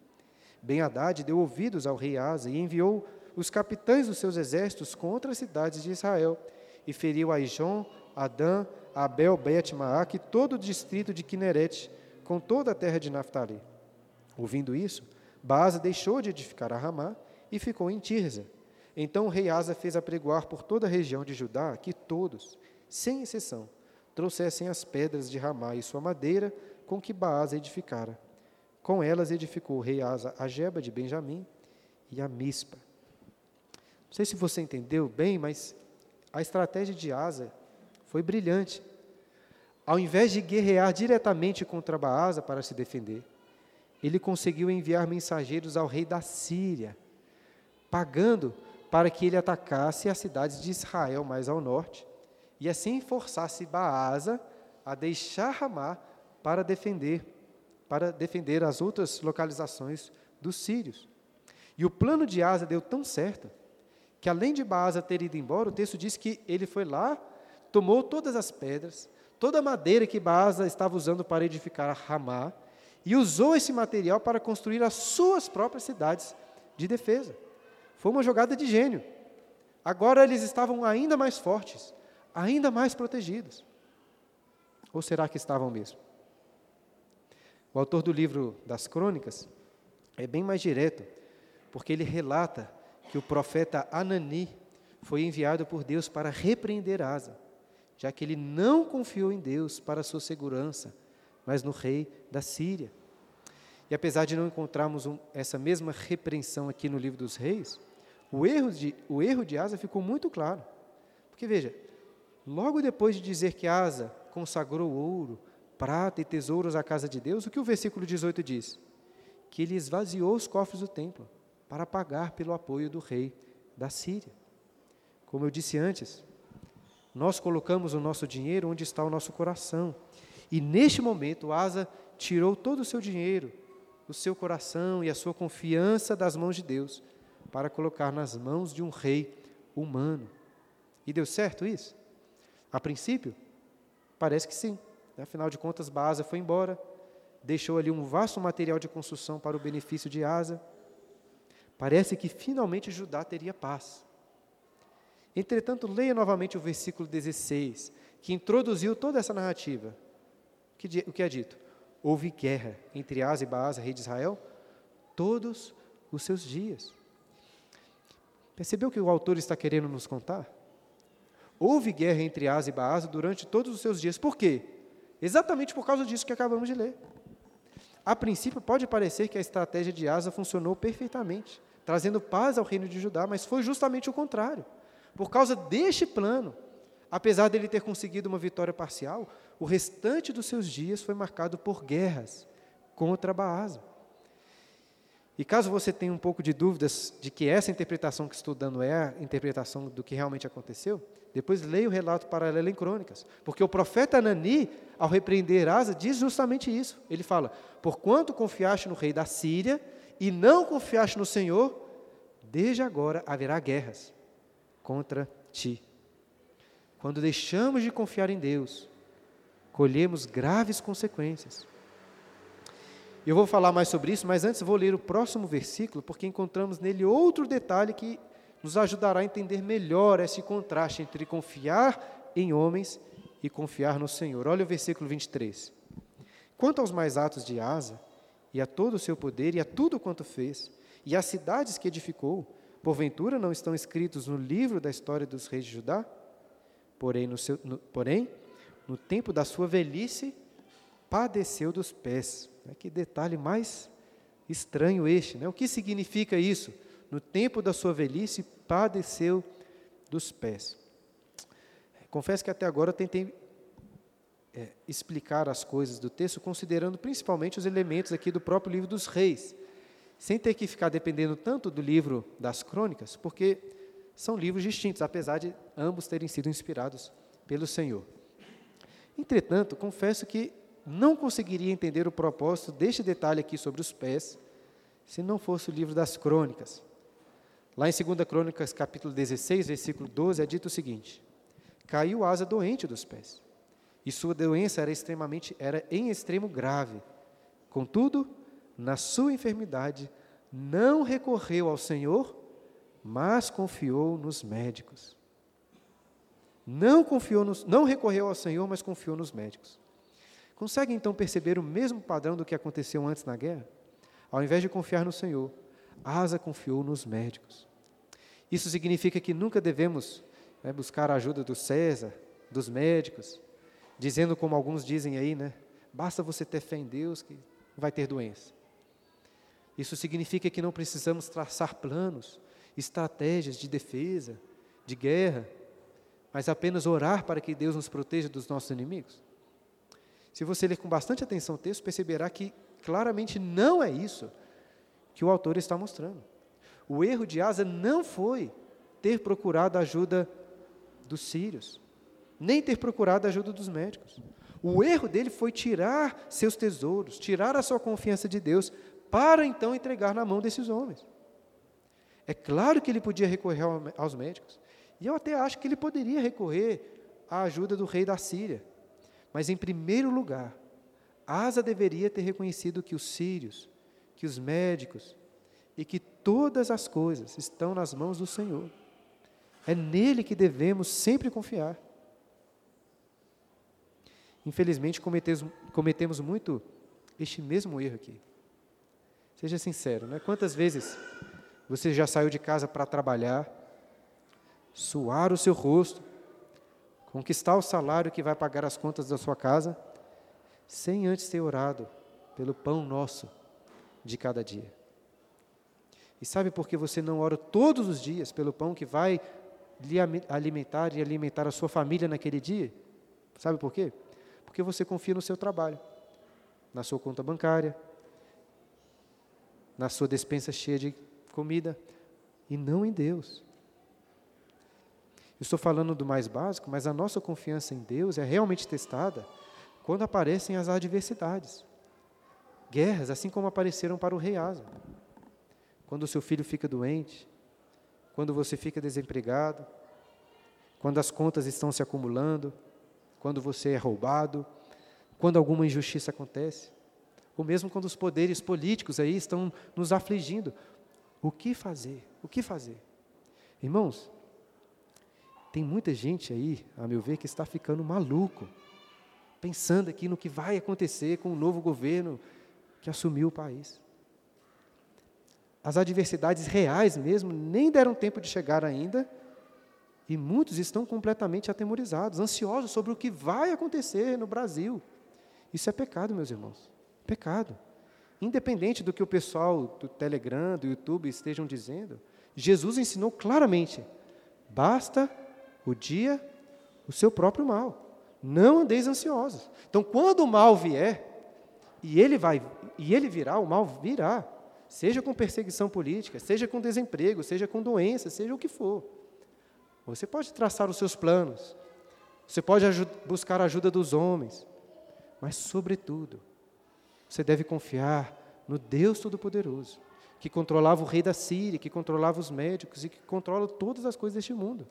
Ben-Hadad deu ouvidos ao rei Asa e enviou os capitães dos seus exércitos contra as cidades de Israel, e feriu Aijon, Adã, Abel, Bet, e todo o distrito de Kineret, com toda a terra de Naphtali. Ouvindo isso, Baasa deixou de edificar a Ramá e ficou em Tirza. Então o rei Asa fez apregoar por toda a região de Judá que todos, sem exceção, trouxessem as pedras de Ramá e sua madeira com que Baasa edificara. Com elas edificou o rei Asa a Jeba de Benjamim e a Mispa. Não sei se você entendeu bem, mas a estratégia de Asa foi brilhante. Ao invés de guerrear diretamente contra Baasa para se defender, ele conseguiu enviar mensageiros ao rei da Síria, pagando para que ele atacasse as cidades de Israel mais ao norte e assim forçasse Baasa a deixar Ramá para defender para defender as outras localizações dos sírios. E o plano de Asa deu tão certo que além de Baasa ter ido embora, o texto diz que ele foi lá, tomou todas as pedras, toda a madeira que Baasa estava usando para edificar Ramá e usou esse material para construir as suas próprias cidades de defesa. Foi uma jogada de gênio. Agora eles estavam ainda mais fortes, ainda mais protegidos. Ou será que estavam mesmo? O autor do livro das Crônicas é bem mais direto, porque ele relata que o profeta Anani foi enviado por Deus para repreender Asa, já que ele não confiou em Deus para sua segurança, mas no rei da Síria. E apesar de não encontrarmos um, essa mesma repreensão aqui no livro dos reis, o erro, de, o erro de Asa ficou muito claro. Porque veja, logo depois de dizer que Asa consagrou ouro, prata e tesouros à casa de Deus, o que o versículo 18 diz? Que ele esvaziou os cofres do templo para pagar pelo apoio do rei da Síria. Como eu disse antes, nós colocamos o nosso dinheiro onde está o nosso coração. E neste momento, Asa tirou todo o seu dinheiro, o seu coração e a sua confiança das mãos de Deus para colocar nas mãos de um rei humano. E deu certo isso? A princípio, parece que sim. Afinal de contas, Baasa foi embora, deixou ali um vasto material de construção para o benefício de Asa. Parece que finalmente Judá teria paz. Entretanto, leia novamente o versículo 16, que introduziu toda essa narrativa. O que é dito? Houve guerra entre Asa e Baasa, rei de Israel, todos os seus dias. Percebeu o que o autor está querendo nos contar? Houve guerra entre Asa e Baasa durante todos os seus dias. Por quê? Exatamente por causa disso que acabamos de ler. A princípio, pode parecer que a estratégia de Asa funcionou perfeitamente, trazendo paz ao reino de Judá, mas foi justamente o contrário. Por causa deste plano, apesar dele ter conseguido uma vitória parcial, o restante dos seus dias foi marcado por guerras contra Baasa. E caso você tenha um pouco de dúvidas de que essa interpretação que estou dando é a interpretação do que realmente aconteceu, depois leia o relato paralelo em Crônicas. Porque o profeta Anani, ao repreender Asa, diz justamente isso. Ele fala: Porquanto confiaste no rei da Síria e não confiaste no Senhor, desde agora haverá guerras contra ti. Quando deixamos de confiar em Deus, colhemos graves consequências. Eu vou falar mais sobre isso, mas antes vou ler o próximo versículo, porque encontramos nele outro detalhe que nos ajudará a entender melhor esse contraste entre confiar em homens e confiar no Senhor. Olha o versículo 23. Quanto aos mais atos de Asa, e a todo o seu poder, e a tudo quanto fez, e as cidades que edificou, porventura não estão escritos no livro da história dos reis de Judá? Porém, no, seu, no, porém, no tempo da sua velhice, padeceu dos pés né? Que detalhe mais estranho este. Né? O que significa isso? No tempo da sua velhice, padeceu dos pés. Confesso que até agora eu tentei é, explicar as coisas do texto, considerando principalmente os elementos aqui do próprio livro dos reis, sem ter que ficar dependendo tanto do livro das crônicas, porque são livros distintos, apesar de ambos terem sido inspirados pelo Senhor. Entretanto, confesso que não conseguiria entender o propósito deste detalhe aqui sobre os pés se não fosse o livro das crônicas. Lá em 2 Crônicas, capítulo 16, versículo 12, é dito o seguinte: Caiu asa doente dos pés, e sua doença era extremamente era em extremo grave. Contudo, na sua enfermidade, não recorreu ao Senhor, mas confiou nos médicos. Não confiou nos, não recorreu ao Senhor, mas confiou nos médicos. Consegue então perceber o mesmo padrão do que aconteceu antes na guerra? Ao invés de confiar no Senhor, Asa confiou nos médicos. Isso significa que nunca devemos né, buscar a ajuda do César, dos médicos, dizendo como alguns dizem aí, né? Basta você ter fé em Deus que vai ter doença. Isso significa que não precisamos traçar planos, estratégias de defesa, de guerra, mas apenas orar para que Deus nos proteja dos nossos inimigos. Se você ler com bastante atenção o texto, perceberá que claramente não é isso que o autor está mostrando. O erro de Asa não foi ter procurado a ajuda dos sírios, nem ter procurado a ajuda dos médicos. O erro dele foi tirar seus tesouros, tirar a sua confiança de Deus, para então entregar na mão desses homens. É claro que ele podia recorrer aos médicos, e eu até acho que ele poderia recorrer à ajuda do rei da Síria. Mas, em primeiro lugar, Asa deveria ter reconhecido que os sírios, que os médicos e que todas as coisas estão nas mãos do Senhor. É nele que devemos sempre confiar. Infelizmente, cometemos, muito este mesmo erro aqui. Seja sincero, né? Quantas vezes você já saiu de casa para trabalhar, suar o seu rosto, conquistar o salário que vai pagar as contas da sua casa, sem antes ter orado pelo pão nosso de cada dia. E sabe por que você não ora todos os dias pelo pão que vai lhe alimentar e alimentar a sua família naquele dia? Sabe por quê? Porque você confia no seu trabalho, na sua conta bancária, na sua despensa cheia de comida, e não em Deus. estou falando do mais básico, mas a nossa confiança em Deus é realmente testada quando aparecem as adversidades. Guerras, assim como apareceram para o rei Asa. Quando o seu filho fica doente, quando você fica desempregado, quando as contas estão se acumulando, quando você é roubado, quando alguma injustiça acontece, ou mesmo quando os poderes políticos aí estão nos afligindo. O que fazer? O que fazer? Irmãos, tem muita gente aí, a meu ver, que está ficando maluco, pensando aqui no que vai acontecer com o novo governo que assumiu o país. As adversidades reais mesmo nem deram tempo de chegar ainda, e muitos estão completamente atemorizados, ansiosos sobre o que vai acontecer no Brasil. Isso é pecado, meus irmãos. Pecado. Independente do que o pessoal do Telegram, do YouTube estejam dizendo, Jesus ensinou claramente: basta o dia o seu próprio mal. Não andeis ansiosos. Então, quando o mal vier, e ele vai, e ele virá, o mal virá, seja com perseguição política, seja com desemprego, seja com doença, seja o que for. Você pode traçar os seus planos, você pode buscar a ajuda dos homens, mas, sobretudo, você deve confiar no Deus Todo-Poderoso, que controlava o rei da Síria, que controlava os médicos e que controla todas as coisas deste mundo.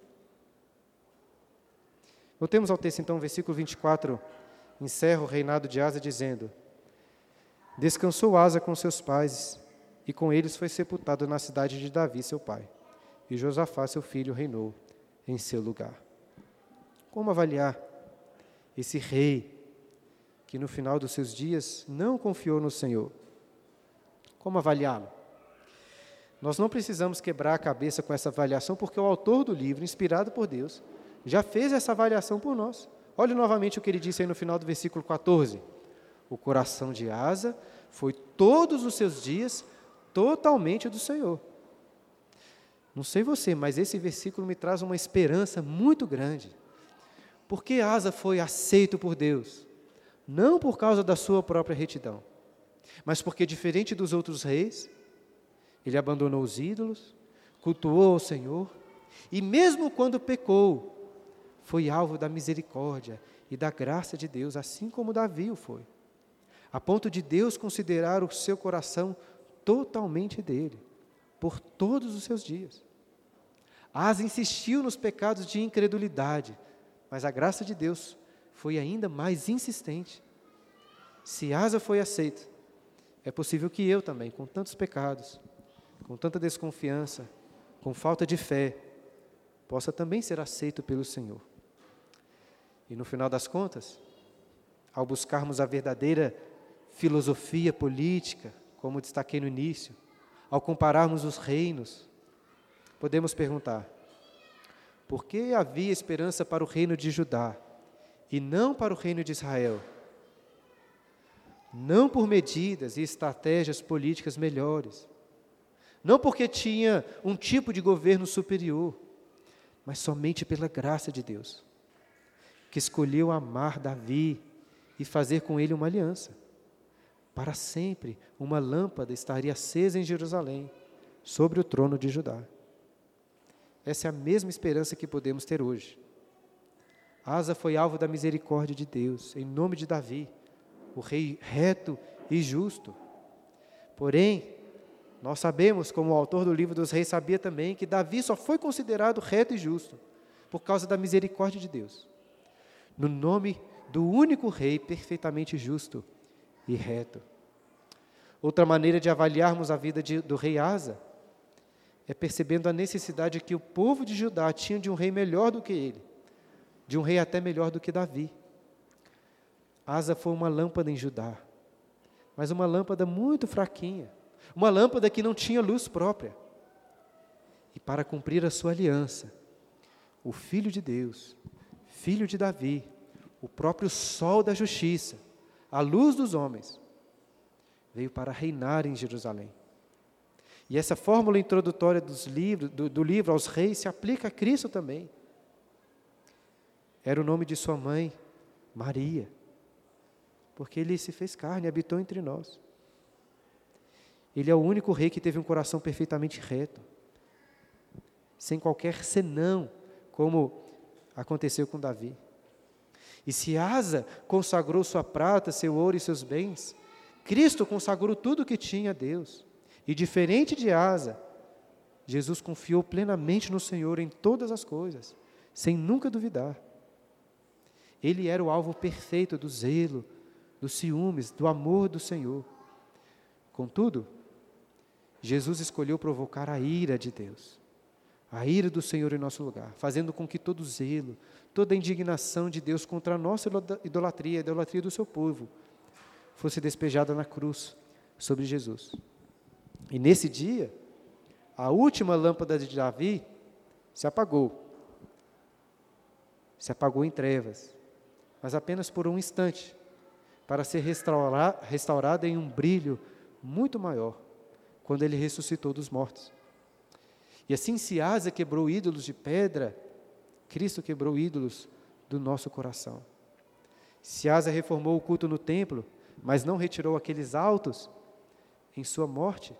Voltemos ao texto, então, versículo 24, encerra o reinado de Asa dizendo: Descansou Asa com seus pais, e com eles foi sepultado na cidade de Davi, seu pai. E Josafá, seu filho, reinou em seu lugar. Como avaliar esse rei que no final dos seus dias não confiou no Senhor? Como avaliá-lo? Nós não precisamos quebrar a cabeça com essa avaliação, porque o autor do livro, inspirado por Deus, já fez essa avaliação por nós. Olhe novamente o que ele disse aí no final do versículo 14. O coração de Asa foi todos os seus dias totalmente do Senhor. Não sei você, mas esse versículo me traz uma esperança muito grande. Porque Asa foi aceito por Deus, não por causa da sua própria retidão, mas porque, diferente dos outros reis, ele abandonou os ídolos, cultuou ao Senhor, e mesmo quando pecou, foi alvo da misericórdia e da graça de Deus, assim como Davi o foi, a ponto de Deus considerar o seu coração totalmente dele, por todos os seus dias. Asa insistiu nos pecados de incredulidade, mas a graça de Deus foi ainda mais insistente. Se Asa foi aceito, é possível que eu também, com tantos pecados, com tanta desconfiança, com falta de fé, possa também ser aceito pelo Senhor. E no final das contas, ao buscarmos a verdadeira filosofia política, como destaquei no início, ao compararmos os reinos, podemos perguntar: por que havia esperança para o reino de Judá e não para o reino de Israel? Não por medidas e estratégias políticas melhores, não porque tinha um tipo de governo superior, mas somente pela graça de Deus, que escolheu amar Davi e fazer com ele uma aliança. Para sempre, uma lâmpada estaria acesa em Jerusalém, sobre o trono de Judá. Essa é a mesma esperança que podemos ter hoje. Asa foi alvo da misericórdia de Deus, em nome de Davi, o rei reto e justo. Porém, nós sabemos, como o autor do livro dos reis sabia também, que Davi só foi considerado reto e justo por causa da misericórdia de Deus. No nome do único rei perfeitamente justo e reto. Outra maneira de avaliarmos a vida de, do rei Asa é percebendo a necessidade que o povo de Judá tinha de um rei melhor do que ele, de um rei até melhor do que Davi. Asa foi uma lâmpada em Judá, mas uma lâmpada muito fraquinha, uma lâmpada que não tinha luz própria. E para cumprir a sua aliança, o Filho de Deus, filho de Davi, o próprio sol da justiça, a luz dos homens, veio para reinar em Jerusalém. E essa fórmula introdutória livros, do, do livro aos reis se aplica a Cristo também. Era o nome de sua mãe, Maria, porque ele se fez carne, habitou entre nós. Ele é o único rei que teve um coração perfeitamente reto, sem qualquer senão, como aconteceu com Davi. E se Asa consagrou sua prata, seu ouro e seus bens, Cristo consagrou tudo o que tinha a Deus. E diferente de Asa, Jesus confiou plenamente no Senhor em todas as coisas, sem nunca duvidar. Ele era o alvo perfeito do zelo, dos ciúmes, do amor do Senhor. Contudo, Jesus escolheu provocar a ira de Deus, a ira do Senhor em nosso lugar, fazendo com que todo zelo, toda indignação de Deus contra a nossa idolatria, a idolatria do seu povo, fosse despejada na cruz sobre Jesus. E nesse dia, a última lâmpada de Davi se apagou. Se apagou em trevas, mas apenas por um instante, para ser restaurada em um brilho muito maior, quando ele ressuscitou dos mortos. E assim, se Asa quebrou ídolos de pedra, Cristo quebrou ídolos do nosso coração. Se Asa reformou o culto no templo, mas não retirou aqueles altos em sua morte,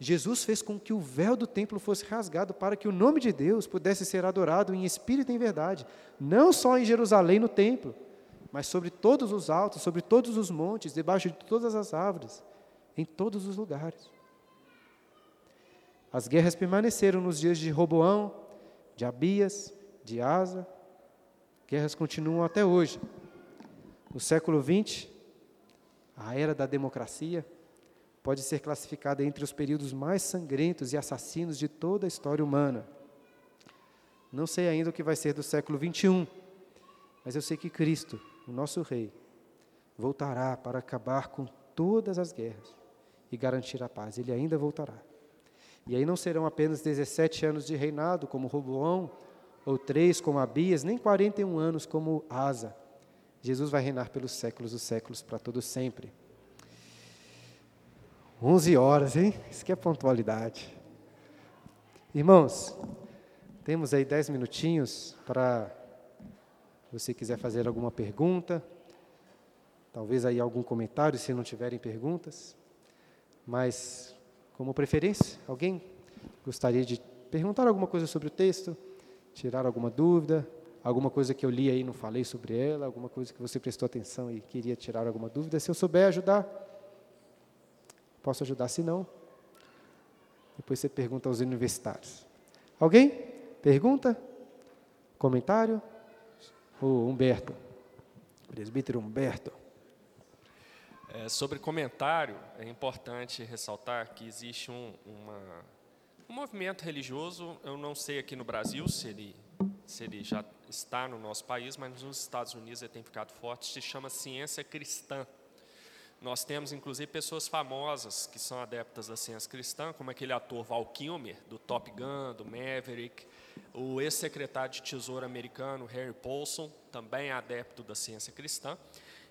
Jesus fez com que o véu do templo fosse rasgado para que o nome de Deus pudesse ser adorado em espírito e em verdade, não só em Jerusalém no templo, mas sobre todos os altos, sobre todos os montes, debaixo de todas as árvores, em todos os lugares. As guerras permaneceram nos dias de Roboão, de Abias, de Asa. Guerras continuam até hoje. No século XX, a era da democracia pode ser classificada entre os períodos mais sangrentos e assassinos de toda a história humana. Não sei ainda o que vai ser do século XXI, mas eu sei que Cristo, o nosso Rei, voltará para acabar com todas as guerras e garantir a paz. Ele ainda voltará. E aí não serão apenas 17 anos de reinado, como Roboão, ou três como Abias, nem 41 anos como Asa. Jesus vai reinar pelos séculos dos séculos, para todos sempre. 11 horas, hein? Isso que é pontualidade. Irmãos, temos aí 10 minutinhos para você quiser fazer alguma pergunta, talvez aí algum comentário, se não tiverem perguntas. Mas, como preferência, alguém gostaria de perguntar alguma coisa sobre o texto? tirar alguma dúvida, alguma coisa que eu li aí e não falei sobre ela, alguma coisa que você prestou atenção e queria tirar alguma dúvida. Se eu souber ajudar, posso ajudar. Se não, depois você pergunta aos universitários. Alguém? Pergunta? Comentário? O Humberto. Presbítero Humberto. É, sobre comentário, é importante ressaltar que existe um, uma, um movimento religioso, eu não sei aqui no Brasil se ele, se ele já está no nosso país, mas nos Estados Unidos ele tem ficado forte, se chama ciência cristã. Nós temos, inclusive, pessoas famosas que são adeptas da ciência cristã, como aquele ator Val Kilmer, do Top Gun, do Maverick, o ex-secretário de Tesouro americano, Harry Paulson, também adepto da ciência cristã.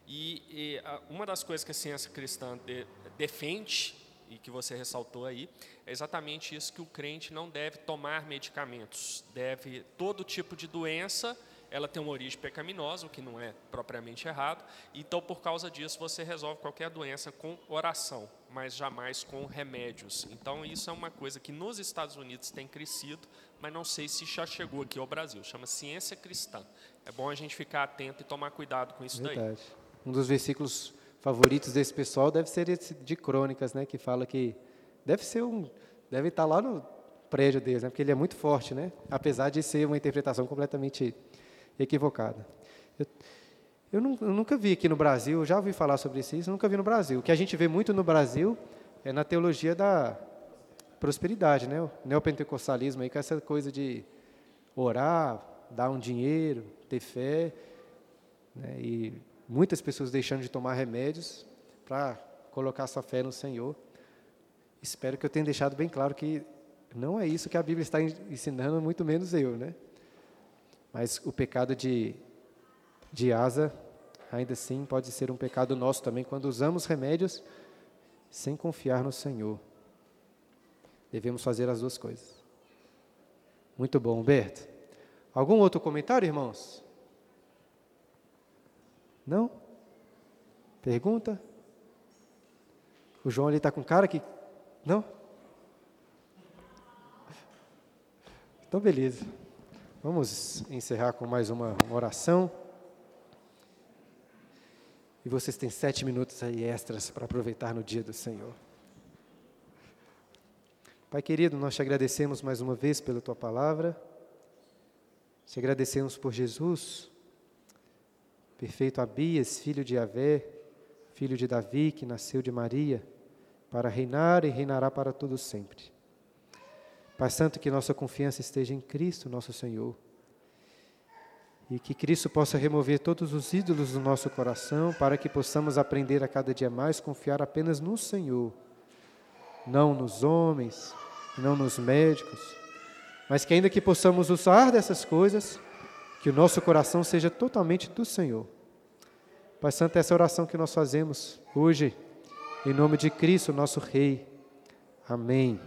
E, e uma das coisas que a ciência cristã de, defende, e que você ressaltou aí, é exatamente isso que o crente não deve tomar medicamentos. Deve, todo tipo de doença ela tem uma origem pecaminosa, o que não é propriamente errado. Então, por causa disso, você resolve qualquer doença com oração, mas jamais com remédios. Então, isso é uma coisa que nos Estados Unidos tem crescido, mas não sei se já chegou aqui ao Brasil. Chama ciência cristã. É bom a gente ficar atento e tomar cuidado com isso Verdade. daí. Um dos versículos favoritos desse pessoal deve ser esse de Crônicas, né, que fala que deve ser um, deve estar lá no prédio deles, né, porque ele é muito forte, né, apesar de ser uma interpretação completamente equivocada. Eu, eu, nunca vi aqui no Brasil, já ouvi falar sobre isso, nunca vi no Brasil. O que a gente vê muito no Brasil é na teologia da prosperidade, né? O neopentecostalismo aí com essa coisa de orar, dar um dinheiro, ter fé, né? e muitas pessoas deixando de tomar remédios para colocar sua fé no Senhor. Espero que eu tenha deixado bem claro que não é isso que a Bíblia está ensinando, muito menos eu, né? Mas o pecado de, de asa, ainda assim, pode ser um pecado nosso também, quando usamos remédios sem confiar no Senhor. Devemos fazer as duas coisas. Muito bom, Humberto. Algum outro comentário, irmãos? Não? Pergunta? O João ali está com cara que. Não? Então, beleza. Vamos encerrar com mais uma oração. E vocês têm sete minutos aí extras para aproveitar no dia do Senhor. Pai querido, nós te agradecemos mais uma vez pela tua palavra. Te agradecemos por Jesus, perfeito Abias, filho de Avé, filho de Davi, que nasceu de Maria, para reinar e reinará para todos sempre. Pai Santo, que nossa confiança esteja em Cristo, nosso Senhor. E que Cristo possa remover todos os ídolos do nosso coração, para que possamos aprender a cada dia mais confiar apenas no Senhor, não nos homens, não nos médicos, mas que ainda que possamos usar dessas coisas, que o nosso coração seja totalmente do Senhor. Pai Santo, essa oração que nós fazemos hoje, em nome de Cristo, nosso Rei. Amém.